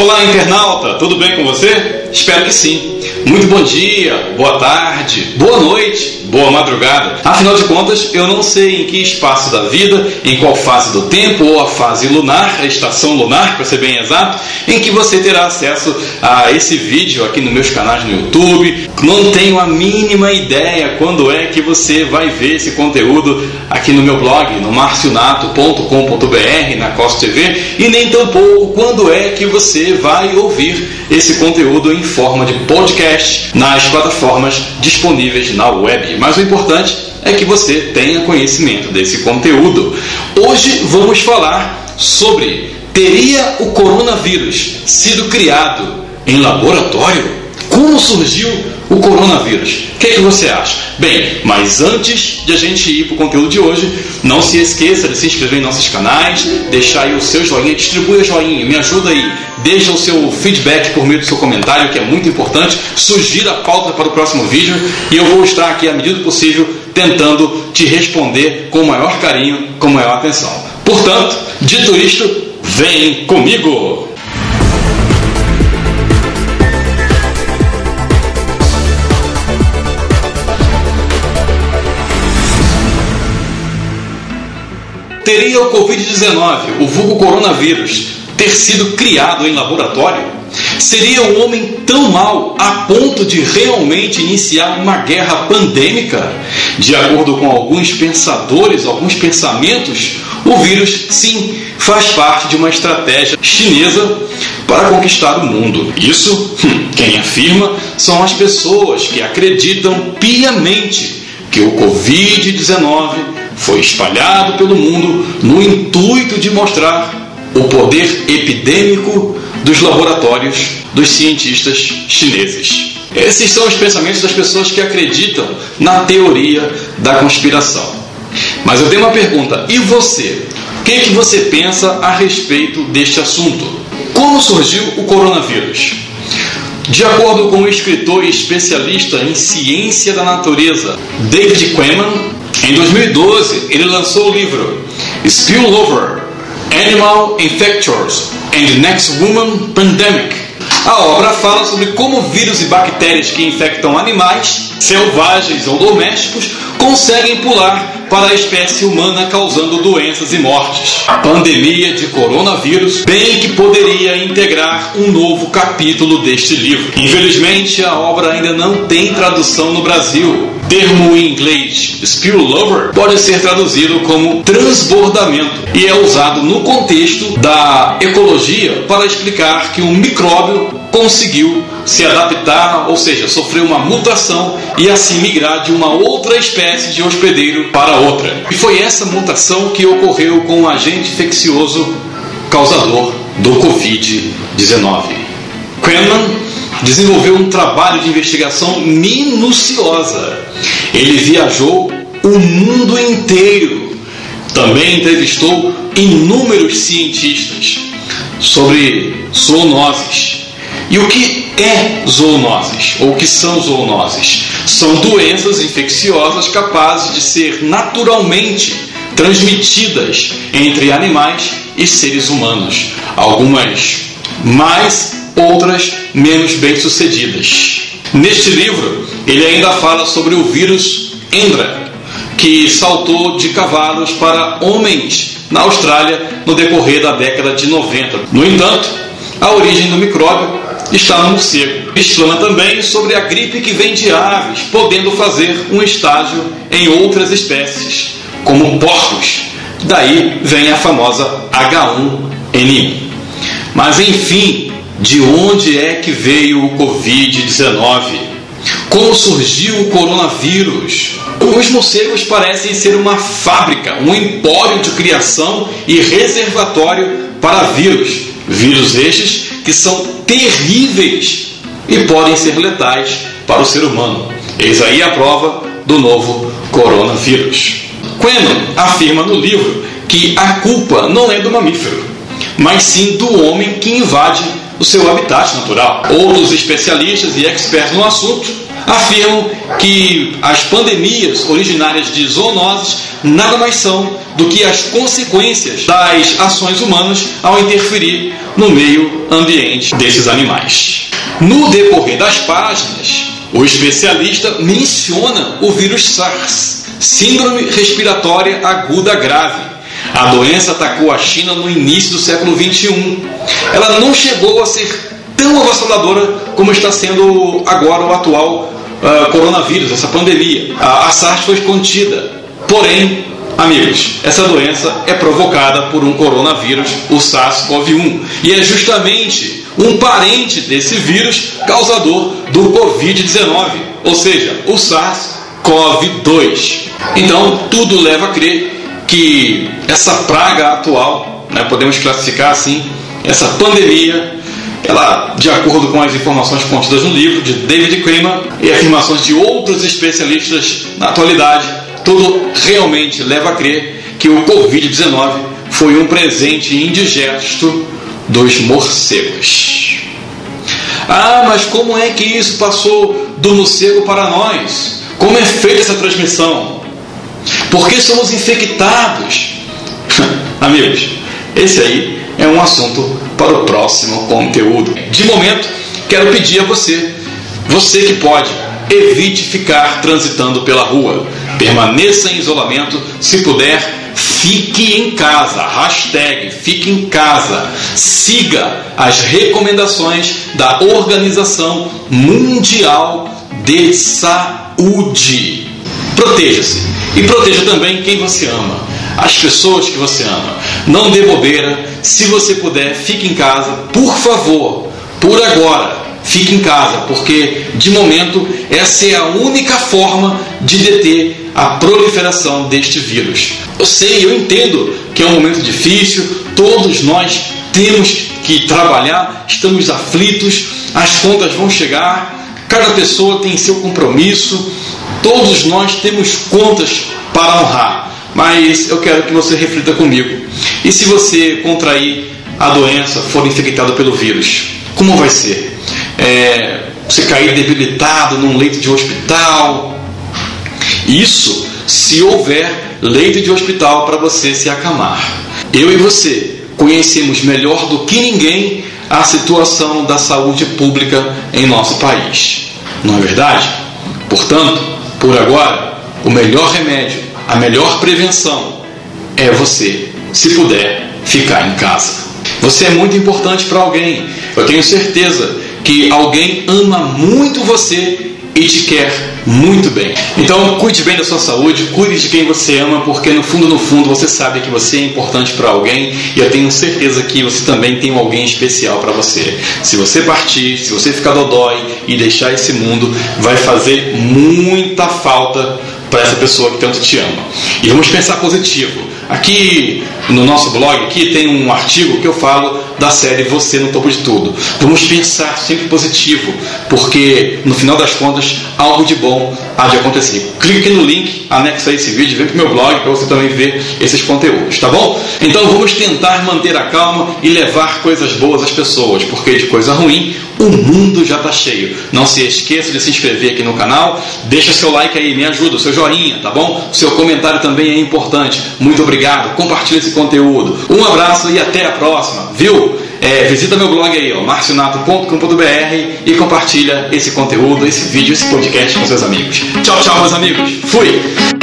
Olá, internauta, tudo bem com você? Espero que sim. Muito bom dia, boa tarde, boa noite, boa madrugada. Afinal de contas, eu não sei em que espaço da vida, em qual fase do tempo ou a fase lunar, a estação lunar, para ser bem exato, em que você terá acesso a esse vídeo aqui nos meus canais no YouTube. Não tenho a mínima ideia quando é que você vai ver esse conteúdo aqui no meu blog, no marcionato.com.br, na Costa TV, e nem tampouco quando é que você vai ouvir esse conteúdo em forma de podcast nas plataformas disponíveis na web. Mas o importante é que você tenha conhecimento desse conteúdo. Hoje vamos falar sobre teria o coronavírus sido criado em laboratório? Como surgiu o coronavírus? O que, é que você acha? Bem, mas antes de a gente ir para o conteúdo de hoje, não se esqueça de se inscrever em nossos canais, deixar aí o seu joinha, distribui o joinha, me ajuda aí, deixa o seu feedback por meio do seu comentário, que é muito importante, sugira a pauta para o próximo vídeo e eu vou estar aqui à medida do possível tentando te responder com o maior carinho, com maior atenção. Portanto, dito isto, vem comigo! Teria o Covid-19, o vulgo coronavírus, ter sido criado em laboratório? Seria um homem tão mau a ponto de realmente iniciar uma guerra pandêmica? De acordo com alguns pensadores, alguns pensamentos, o vírus, sim, faz parte de uma estratégia chinesa para conquistar o mundo. Isso, hum, quem afirma, são as pessoas que acreditam piamente que o Covid-19 foi espalhado pelo mundo no intuito de mostrar o poder epidêmico dos laboratórios dos cientistas chineses. Esses são os pensamentos das pessoas que acreditam na teoria da conspiração. Mas eu tenho uma pergunta: e você? O que, é que você pensa a respeito deste assunto? Como surgiu o coronavírus? De acordo com o escritor e especialista em ciência da natureza David Quammen, em 2012, ele lançou o livro Spillover Animal Infectors and the Next Woman Pandemic. A obra fala sobre como vírus e bactérias que infectam animais, selvagens ou domésticos, conseguem pular para a espécie humana, causando doenças e mortes. A pandemia de coronavírus, bem que poderia integrar um novo capítulo deste livro. Infelizmente, a obra ainda não tem tradução no Brasil. Termo em inglês spillover pode ser traduzido como transbordamento e é usado no contexto da ecologia para explicar que um micróbio conseguiu se adaptar, ou seja, sofreu uma mutação e assim migrar de uma outra espécie de hospedeiro para outra. E foi essa mutação que ocorreu com o agente infeccioso causador do Covid-19. Quenman desenvolveu um trabalho de investigação minuciosa. Ele viajou o mundo inteiro. Também entrevistou inúmeros cientistas sobre zoonoses e o que é zoonoses? Ou o que são zoonoses? São doenças infecciosas capazes de ser naturalmente transmitidas entre animais e seres humanos. Algumas mais, outras menos bem-sucedidas. Neste livro, ele ainda fala sobre o vírus Endra, que saltou de cavalos para homens na Austrália no decorrer da década de 90. No entanto, a origem do micróbio está no morcego. Explana também sobre a gripe que vem de aves, podendo fazer um estágio em outras espécies, como porcos. Daí vem a famosa H1N1. Mas enfim, de onde é que veio o Covid-19? Como surgiu o coronavírus? Os morcegos parecem ser uma fábrica, um empório de criação e reservatório para vírus. Vírus estes que são terríveis e podem ser letais para o ser humano. Eis aí a prova do novo coronavírus. Quenon afirma no livro que a culpa não é do mamífero, mas sim do homem que invade o seu habitat natural. Outros especialistas e expertos no assunto afirmam que as pandemias originárias de zoonoses nada mais são do que as consequências das ações humanas ao interferir no meio ambiente desses animais. No decorrer das páginas, o especialista menciona o vírus SARS, Síndrome Respiratória Aguda Grave. A doença atacou a China no início do século XXI. Ela não chegou a ser tão avassaladora como está sendo agora o atual uh, coronavírus, essa pandemia. A, a SARS foi contida, porém, amigos, essa doença é provocada por um coronavírus, o SARS-CoV-1, e é justamente um parente desse vírus causador do Covid-19, ou seja, o SARS-CoV-2. Então, tudo leva a crer que essa praga atual, né, podemos classificar assim, essa pandemia ela, de acordo com as informações contidas no livro de David Kramer e afirmações de outros especialistas na atualidade, tudo realmente leva a crer que o Covid-19 foi um presente indigesto dos morcegos. Ah, mas como é que isso passou do morcego para nós? Como é feita essa transmissão? Por que somos infectados? Amigos, esse aí é um assunto para o próximo conteúdo. De momento, quero pedir a você, você que pode, evite ficar transitando pela rua. Permaneça em isolamento, se puder, fique em casa. Hashtag fique em casa. Siga as recomendações da Organização Mundial de Saúde. Proteja-se e proteja também quem você ama as pessoas que você ama. Não dê bobeira. Se você puder, fique em casa, por favor, por agora. Fique em casa, porque de momento essa é a única forma de deter a proliferação deste vírus. Eu sei, eu entendo que é um momento difícil, todos nós temos que trabalhar, estamos aflitos, as contas vão chegar, cada pessoa tem seu compromisso, todos nós temos contas para honrar mas eu quero que você reflita comigo. E se você contrair a doença, for infectado pelo vírus, como vai ser? É, você cair debilitado num leito de hospital? Isso se houver leito de hospital para você se acamar. Eu e você conhecemos melhor do que ninguém a situação da saúde pública em nosso país. Não é verdade? Portanto, por agora, o melhor remédio a melhor prevenção é você, se puder, ficar em casa. Você é muito importante para alguém. Eu tenho certeza que alguém ama muito você e te quer muito bem. Então, cuide bem da sua saúde, cuide de quem você ama, porque no fundo, no fundo, você sabe que você é importante para alguém e eu tenho certeza que você também tem alguém especial para você. Se você partir, se você ficar dodói e deixar esse mundo, vai fazer muita falta para essa pessoa que tanto te ama. E vamos pensar positivo. Aqui no nosso blog aqui tem um artigo que eu falo da série Você no Topo de Tudo. Vamos pensar sempre positivo, porque no final das contas algo de bom há de acontecer. Clique aqui no link, anexa esse vídeo, vem para o meu blog para você também ver esses conteúdos, tá bom? Então vamos tentar manter a calma e levar coisas boas às pessoas, porque de coisa ruim o mundo já está cheio. Não se esqueça de se inscrever aqui no canal, deixa seu like aí, me ajuda, seu joinha, tá bom? O seu comentário também é importante. Muito obrigado, compartilhe esse conteúdo. Um abraço e até a próxima, viu? É, visita meu blog aí, marcionato.com.br e compartilha esse conteúdo, esse vídeo, esse podcast com seus amigos. Tchau, tchau, meus amigos. Fui!